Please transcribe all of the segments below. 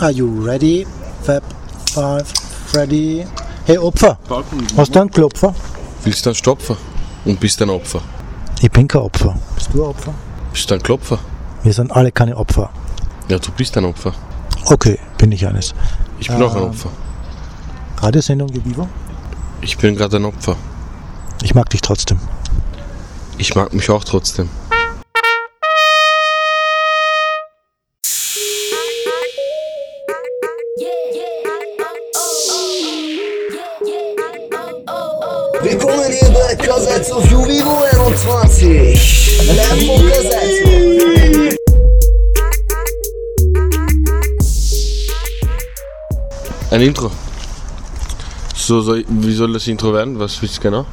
Are you ready? Fab 5, Freddy. Hey Opfer, hast du einen Klopfer? Willst du einen Stopfer und bist ein Opfer? Ich bin kein Opfer. Bist du ein Opfer? Bist du ein Klopfer? Wir sind alle keine Opfer. Ja, du bist ein Opfer. Okay, bin ich eines. Ich bin auch ein Ähm. Opfer. Radiosendung wie Vivo? Ich bin gerade ein Opfer. Ich mag dich trotzdem. Ich mag mich auch trotzdem. Kassetz auf Juvivo 21. Lambo Kassetz. Ein Intro. So, soll, wie soll das Intro werden? Was willst du genau?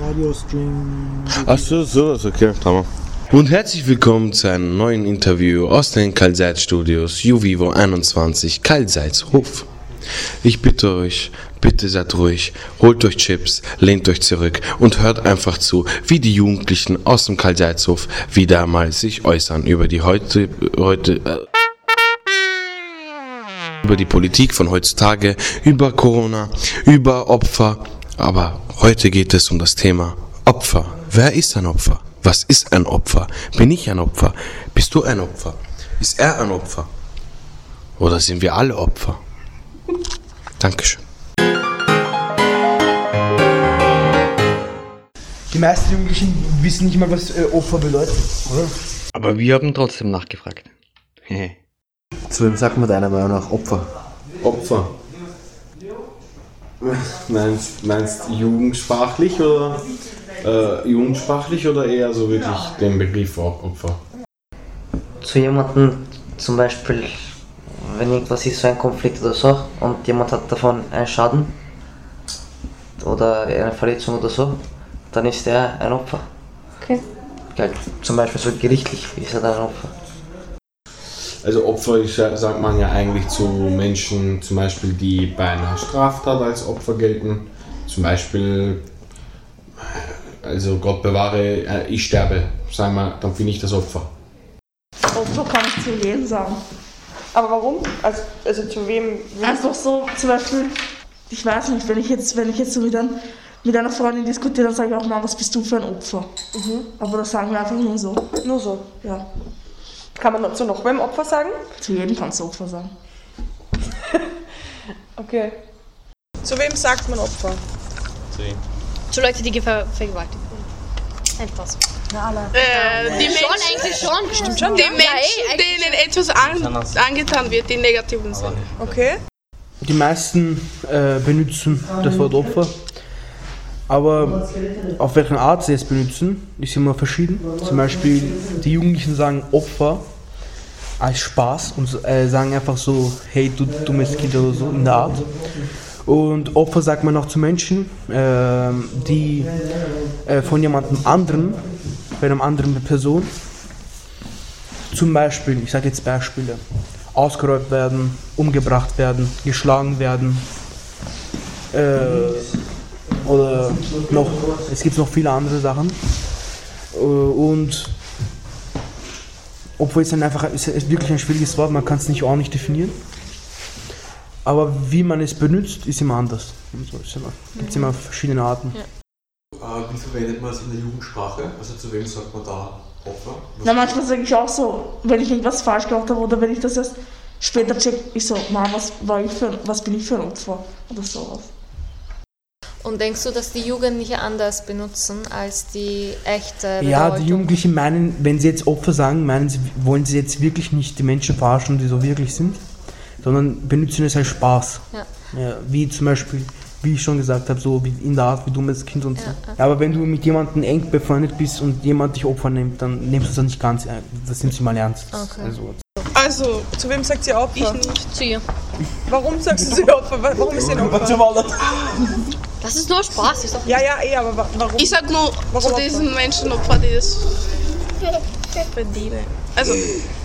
Radiostream. Ach so, sowas, okay, Hammer. Und herzlich willkommen zu einem neuen Interview aus den Kalseits Studios Juvivo 21 Kalseitshof. Ich bitte euch, bitte seid ruhig, holt euch Chips, lehnt euch zurück und hört einfach zu, wie die Jugendlichen aus dem Kalseitshof wieder mal sich äußern über die heute, heute, äh, über die Politik von heutzutage, über Corona, über Opfer. Aber heute geht es um das Thema Opfer. Wer ist ein Opfer? Was ist ein Opfer? Bin ich ein Opfer? Bist du ein Opfer? Ist er ein Opfer? Oder sind wir alle Opfer? Dankeschön. Die meisten Jugendlichen wissen nicht mal, was äh, Opfer bedeutet, oder? Aber wir haben trotzdem nachgefragt. Zu wem sagt man deiner Meinung nach Opfer? Opfer. Meinst, meinst jugendsprachlich oder äh, jugendsprachlich oder eher so wirklich den Begriff Opfer? zu jemandem, zum Beispiel, wenn irgendwas ist, so ein Konflikt oder so, und jemand hat davon einen Schaden oder eine Verletzung oder so, dann ist er ein Opfer. Okay. Ja, zum Beispiel so gerichtlich ist er dann ein Opfer. Also Opfer ist, sagt man ja eigentlich zu Menschen, zum Beispiel, die bei einer Straftat als Opfer gelten. Zum Beispiel, also Gott bewahre, äh, ich sterbe, sagen wir, dann bin ich das Opfer. Opfer kann ich zu jedem sagen. Aber warum? Also, also zu wem? Einfach so, zum Beispiel, ich weiß nicht, wenn ich jetzt, wenn ich jetzt so ein, mit einer Freundin diskutiere, dann sage ich auch mal, was bist du für ein Opfer? Aber das sagen wir einfach nur so. Nur so. Ja, Kann man zu noch wem Opfer sagen? zu jedem kannst du Opfer sagen. Okay. Zu wem sagt man Opfer? Zu Leute, die ver vergewaltigt wurden. Ein Spaß. Äh, die Schon, Menschen, eigentlich schon. Bestimmt die Menschen denen etwas an, angetan wird, im negativen Sinne. Okay. Die meisten äh, benutzen das Wort Opfer. Aber auf welche Art sie es benutzen, ist immer verschieden. Zum Beispiel, die Jugendlichen sagen Opfer als Spaß und äh, sagen einfach so, hey, du dummes Kind oder so in der Art. Und Opfer sagt man auch zu Menschen, ähm, die äh, von jemandem anderen, bei einer anderen Person, zum Beispiel, ich sage jetzt Beispiele, ausgeraubt werden, umgebracht werden, geschlagen werden. Oder noch, es gibt noch viele andere Sachen. Äh, und obwohl es dann einfach es ist wirklich ein schwieriges Wort, man kann es nicht ordentlich definieren. Aber wie man es benutzt, ist immer anders. Immer, gibt es immer verschiedene Arten. Äh, wie verwendet man es in der Jugendsprache? Also zu wem sagt man da Opfer? Na, manchmal sage ich auch so, wenn ich irgendwas falsch gemacht habe oder wenn ich das erst später check, ich so, Mann, was, war ich für, ein- was bin ich für ein Opfer? Oder sowas. Und denkst du, dass die Jugendlichen anders benutzen als die echte Ja, die Bedeutung? Jugendlichen meinen, wenn sie jetzt Opfer sagen, meinen sie, wollen sie jetzt wirklich nicht die Menschen verarschen, die so wirklich sind, sondern benutzen es als Spaß. Ja. Ja, wie zum Beispiel, wie ich schon gesagt habe, so wie in der Art wie dummes Kind und so. Ja, Ja, aber wenn du mit jemandem eng befreundet bist und jemand dich Opfer nimmt, dann nimmst du das nicht ganz ernst. Das nimmst du mal ernst. Okay. Also, Also, zu wem sagt sie Opfer? Ich nicht. Zu ihr. Warum sagst du sie Opfer? Wa- Warum ist sie ein Opfer? Das ist nur Spaß. Ist doch Ja, ja, eh, aber wa- warum? Ich sag nur Warum zu diesen Menschen Opfer, die das verdienen. Also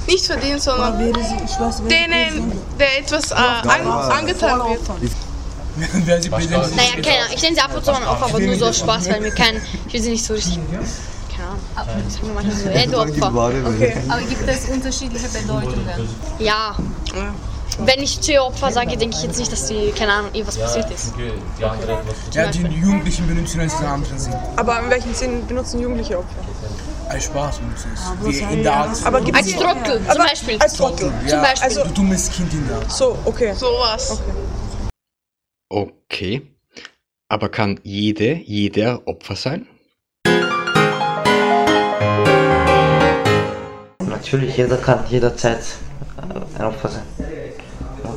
nicht verdienen, sondern denen, der etwas äh, an, angetan wird. Naja, keine Ahnung. Ich nenne sie ab und zu mal auf, aber nur so aus Spaß, weil mir kein. Ich will sie nicht so richtig. Keine Ahnung. Aber sagen wir mal so Endopfer. Okay. Aber gibt es unterschiedliche Bedeutungen? Ja. Wenn ich zu ihr Opfer sage, denke ich jetzt nicht, dass die, keine Ahnung, irgendwas passiert ist. Ja, die Jugendlichen benutzen es in anderen Sinn. Aber in welchem Sinn benutzen Jugendliche Opfer? Als Spaß benutzen es. Wie in der Art. Aber gibt's Als Trottel, zum Beispiel. Als Trottel. Ja, Zum Beispiel. Also, du dummes Kind in der Art. so, okay. Sowas. Okay. Aber kann jede, jeder Opfer sein? Natürlich, jeder kann jederzeit äh, ein Opfer sein.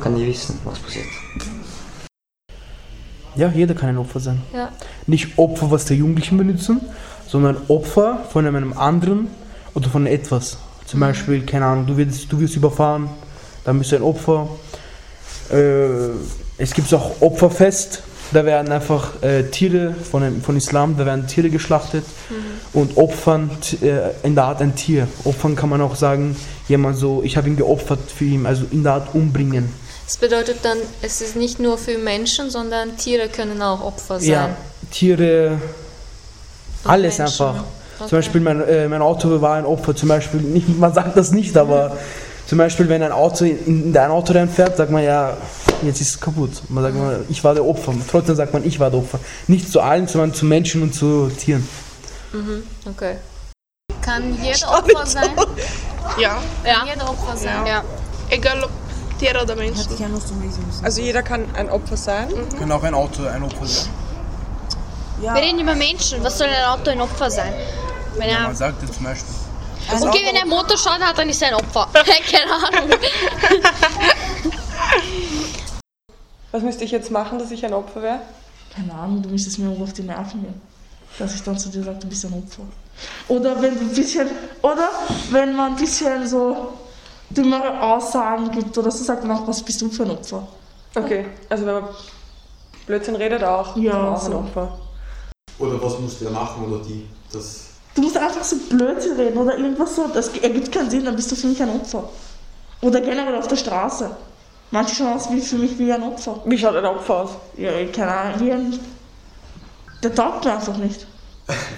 Kann nie wissen, was passiert. Ja, jeder kann ein Opfer sein. Ja. Nicht Opfer, was die Jugendlichen benutzen, sondern Opfer von einem anderen oder von etwas. Zum Beispiel, keine Ahnung, du wirst, du wirst überfahren, dann bist du ein Opfer. Äh, es gibt auch Opferfest, da werden einfach äh, Tiere von, von Islam, da werden Tiere geschlachtet und opfern äh, in der Art ein Tier. Opfern kann man auch sagen, jemand so, ich habe ihn geopfert für ihn, also in der Art umbringen. Das bedeutet dann, es ist nicht nur für Menschen, sondern Tiere können auch Opfer sein. Ja, Tiere, alles Menschen. einfach. Okay. Zum Beispiel mein, äh, mein Auto war ein Opfer, zum Beispiel, nicht, man sagt das nicht, aber zum Beispiel, wenn ein Auto in, in dein Auto reinfährt, sagt man ja, jetzt ist es kaputt. Man sagt man, ich war der Opfer. Trotzdem sagt man, ich war der Opfer. Nicht zu allen, sondern zu Menschen und zu Tieren. Mhm, okay. Kann jeder Opfer sein? Ja. Kann jeder Opfer sein? Ja. Egal ob Tiere oder Menschen. Also jeder kann ein Opfer sein. Kann auch ein Auto ein Opfer sein. Wir reden über Menschen. Was soll ein Auto ein Opfer sein? Wenn Ja, er, man sagt jetzt zum Beispiel. okay, wenn er Motorschaden hat, dann ist er ein Opfer. keine Ahnung. Was müsste ich jetzt machen, dass ich ein Opfer wäre? Keine Ahnung, du müsstest mir auf die Nerven gehen. Dass ich dann zu dir sage, du bist ein Opfer. Oder wenn du ein bisschen, oder wenn man ein bisschen so dümmere Aussagen gibt oder so sagt man auch, was bist du für ein Opfer? Okay, also wenn man Blödsinn redet auch, Ja, auch ein so. Opfer. Oder was muss der machen oder die? Das Du musst einfach so Blödsinn reden oder irgendwas so, das ergibt keinen Sinn, dann bist du für mich ein Opfer. Oder generell auf der Straße. Manche schauen aus wie für mich wie ein Opfer. Wie schaut ein Opfer aus? Ja, keine Ahnung, wie ein. Der taugt mir einfach nicht.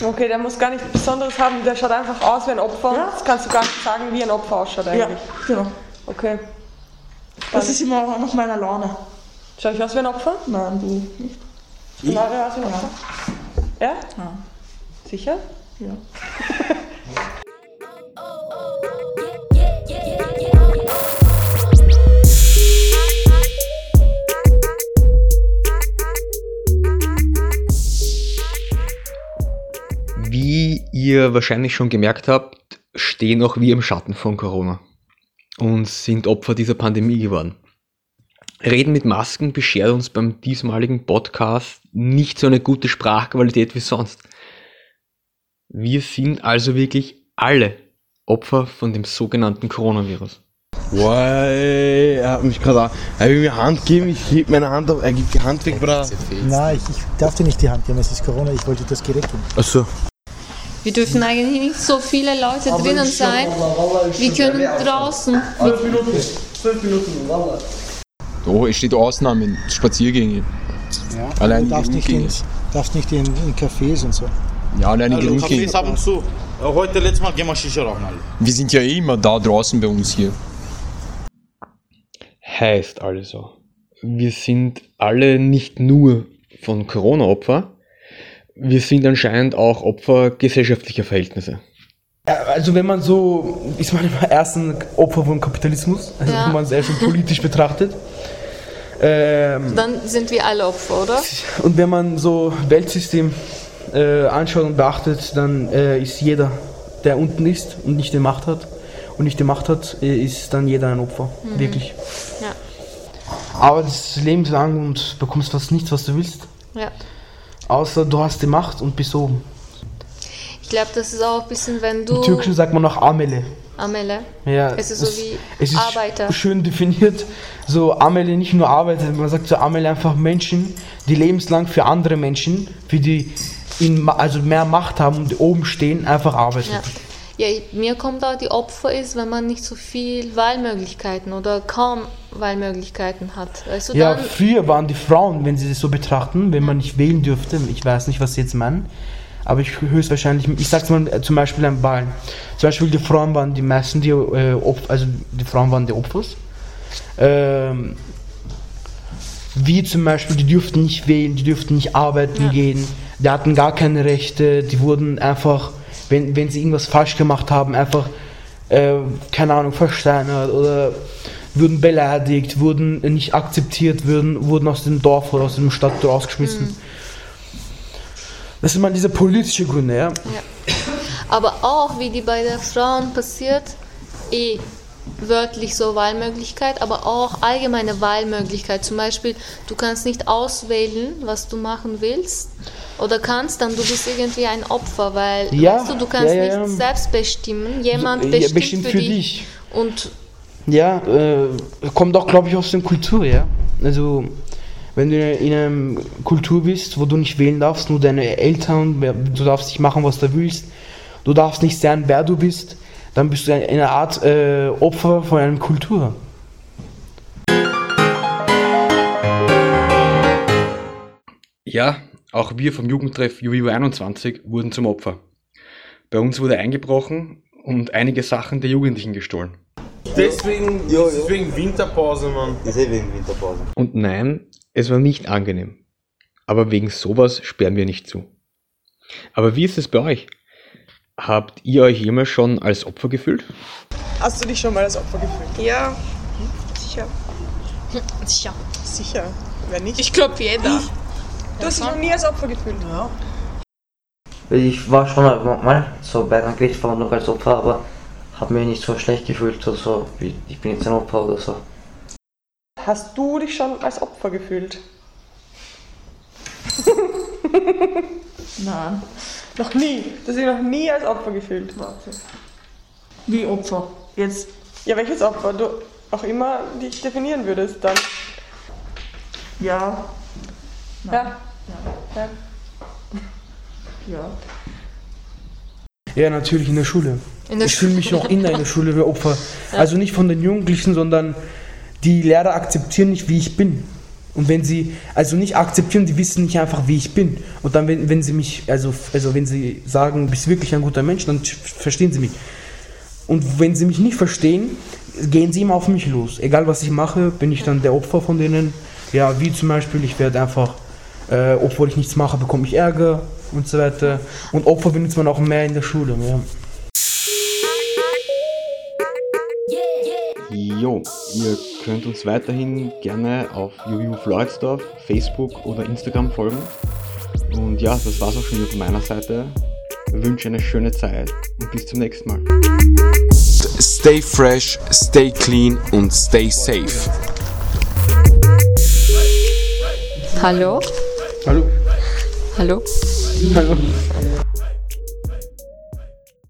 Okay, der muss gar nichts Besonderes haben, der schaut einfach aus wie ein Opfer. Das kannst du gar nicht sagen, wie ein Opfer ausschaut eigentlich. Ja, genau. Okay. Das ist immer auch nach meiner Laune. Schau ich aus wie ein Opfer? Nein, du nicht. Ich schaue aus wie ein Opfer? Ja? Ja. Sicher? Ja. Ihr wahrscheinlich schon gemerkt habt, stehen auch wir im Schatten von Corona und sind Opfer dieser Pandemie geworden. Reden mit Masken beschert uns beim diesmaligen Podcast nicht so eine gute Sprachqualität wie sonst. Wir sind also wirklich alle Opfer von dem sogenannten Coronavirus. Wow, er hat mich gerade. Er will mir Hand geben, ich heb meine Hand auf, er gibt die Hand weg, Bruder. Nein, ich, ich darf dir nicht die Hand geben, es ist Corona, ich wollte das Gerät geben. Achso. Wir dürfen eigentlich nicht so viele Leute drinnen sein. Wir können draußen. Minuten. Zwölf Minuten, Wallah. Oh, es steht Ausnahmen, Spaziergänge. Ja. Allein du darfst die nicht, in, darfst nicht in, in Cafés und so. Ja, allein die Also, Rundgänge. Cafés ab und zu. Heute letztes Mal gehen wir Shisha rauchen alle. Wir sind ja eh immer da draußen bei uns hier. Heißt also, wir sind alle nicht nur von Corona Opfer, wir sind anscheinend auch Opfer gesellschaftlicher Verhältnisse. Also wenn man so, ist man im ersten Opfer vom Kapitalismus, also Ja. wenn man es eher schon politisch betrachtet. Ähm, Dann sind wir alle Opfer, oder? und wenn man so Weltsystem äh, anschaut und beachtet, dann äh, ist jeder, der unten ist und nicht die Macht hat und nicht die Macht hat, äh, ist dann jeder ein Opfer. Mhm. Wirklich. Ja. Aber das lebenslang und bekommst fast nichts, was du willst. Ja. Außer du hast die Macht und bist oben. Ich glaube, das ist auch ein bisschen, wenn Im du. Türkischen sagt man noch Amele. Amele. Ja, Es ist so wie es ist Arbeiter. schön definiert. So Amele nicht nur Arbeiter, man sagt so Amele einfach Menschen, die lebenslang für andere Menschen, für die in, also mehr Macht haben und oben stehen, einfach arbeiten. Ja. Ja, mir kommt auch die Opfer ist, wenn man nicht so viel Wahlmöglichkeiten oder kaum Wahlmöglichkeiten hat. Weißt du, Ja, früher waren die Frauen, wenn sie das so betrachten, wenn man nicht wählen dürfte, ich weiß nicht, was sie jetzt meinen, aber ich höchstwahrscheinlich, ich sag's mal äh, zum Beispiel an Wahlen. Zum Beispiel die Frauen waren die meisten, die, äh, Opf- also die Frauen waren die Opfers. Ähm, wie zum Beispiel, die dürften nicht wählen, die dürften nicht arbeiten gehen, die hatten gar keine Rechte, die wurden einfach, wenn, wenn sie irgendwas falsch gemacht haben, einfach, äh, keine Ahnung, versteinert oder wurden beleidigt, wurden nicht akzeptiert, wurden, wurden aus dem Dorf oder aus dem Stadt rausgeschmissen. Das sind mal diese politischen Gründe, ja. Aber auch, wie die bei der Frauen passiert, eh wörtlich so Wahlmöglichkeit, aber auch allgemeine Wahlmöglichkeit. Zum Beispiel, du kannst nicht auswählen, was du machen willst oder kannst, dann du bist irgendwie ein Opfer, weil Ja, weißt du, du kannst ja, ja, nicht selbst bestimmen. Jemand Ja, bestimmt, bestimmt für, für dich. dich. Und Ja, äh, kommt auch, glaube ich, aus der Kultur, ja. Also, wenn du in einer Kultur bist, wo du nicht wählen darfst, nur deine Eltern, du darfst nicht machen, was du willst, du darfst nicht sein, wer du bist, dann bist du eine Art äh, Opfer von einer Kultur. Ja, auch wir vom Jugendtreff Juvivo 21 wurden zum Opfer. Bei uns wurde eingebrochen und einige Sachen der Jugendlichen gestohlen. Deswegen, deswegen Winterpause, Mann. Ist eh wegen Winterpause. Und nein, es war nicht angenehm. Aber wegen sowas sperren wir nicht zu. Aber wie ist es bei euch? Habt ihr euch jemals schon als Opfer gefühlt? Hast du dich schon mal als Opfer gefühlt? Ja, sicher. Sicher. Sicher. Wer nicht? Ich glaube jeder. Du hast dich noch nie als Opfer gefühlt? Ja. Ich war schon mal so bei einer Gerichtsverhandlung als Opfer, aber habe mich nicht so schlecht gefühlt oder so, wie ich bin jetzt ein Opfer oder so. Hast du dich schon als Opfer gefühlt? Nein. Noch nie. Du hast dich noch nie als Opfer gefühlt. Wie Opfer? Jetzt. Ja, welches Opfer du auch immer dich definieren würdest dann. Ja. Ja. ja. Ja. Ja, natürlich in der Schule. In der ich fühle mich immer in der Schule wie Opfer. Ja. Also nicht von den Jugendlichen, sondern die Lehrer akzeptieren nicht, wie ich bin. Und wenn sie, also nicht akzeptieren, die wissen nicht einfach, wie ich bin. Und dann, wenn, wenn sie mich, also, also wenn sie sagen, du bist wirklich ein guter Mensch, dann verstehen sie mich. Und wenn sie mich nicht verstehen, gehen sie immer auf mich los. Egal was ich mache, bin ich dann der Opfer von denen. Ja, wie zum Beispiel, ich werde einfach, äh, obwohl ich nichts mache, bekomme ich Ärger und so weiter. Und Opfer benutzt man auch mehr in der Schule. Ja. Jo, ihr könnt uns weiterhin gerne auf Juju Floridsdorf, Facebook oder Instagram folgen. Und ja, das war's auch schon wieder von meiner Seite. Ich wünsche eine schöne Zeit und bis zum nächsten Mal. Stay fresh, stay clean und stay safe. Hallo? Hallo? Hallo? Hallo?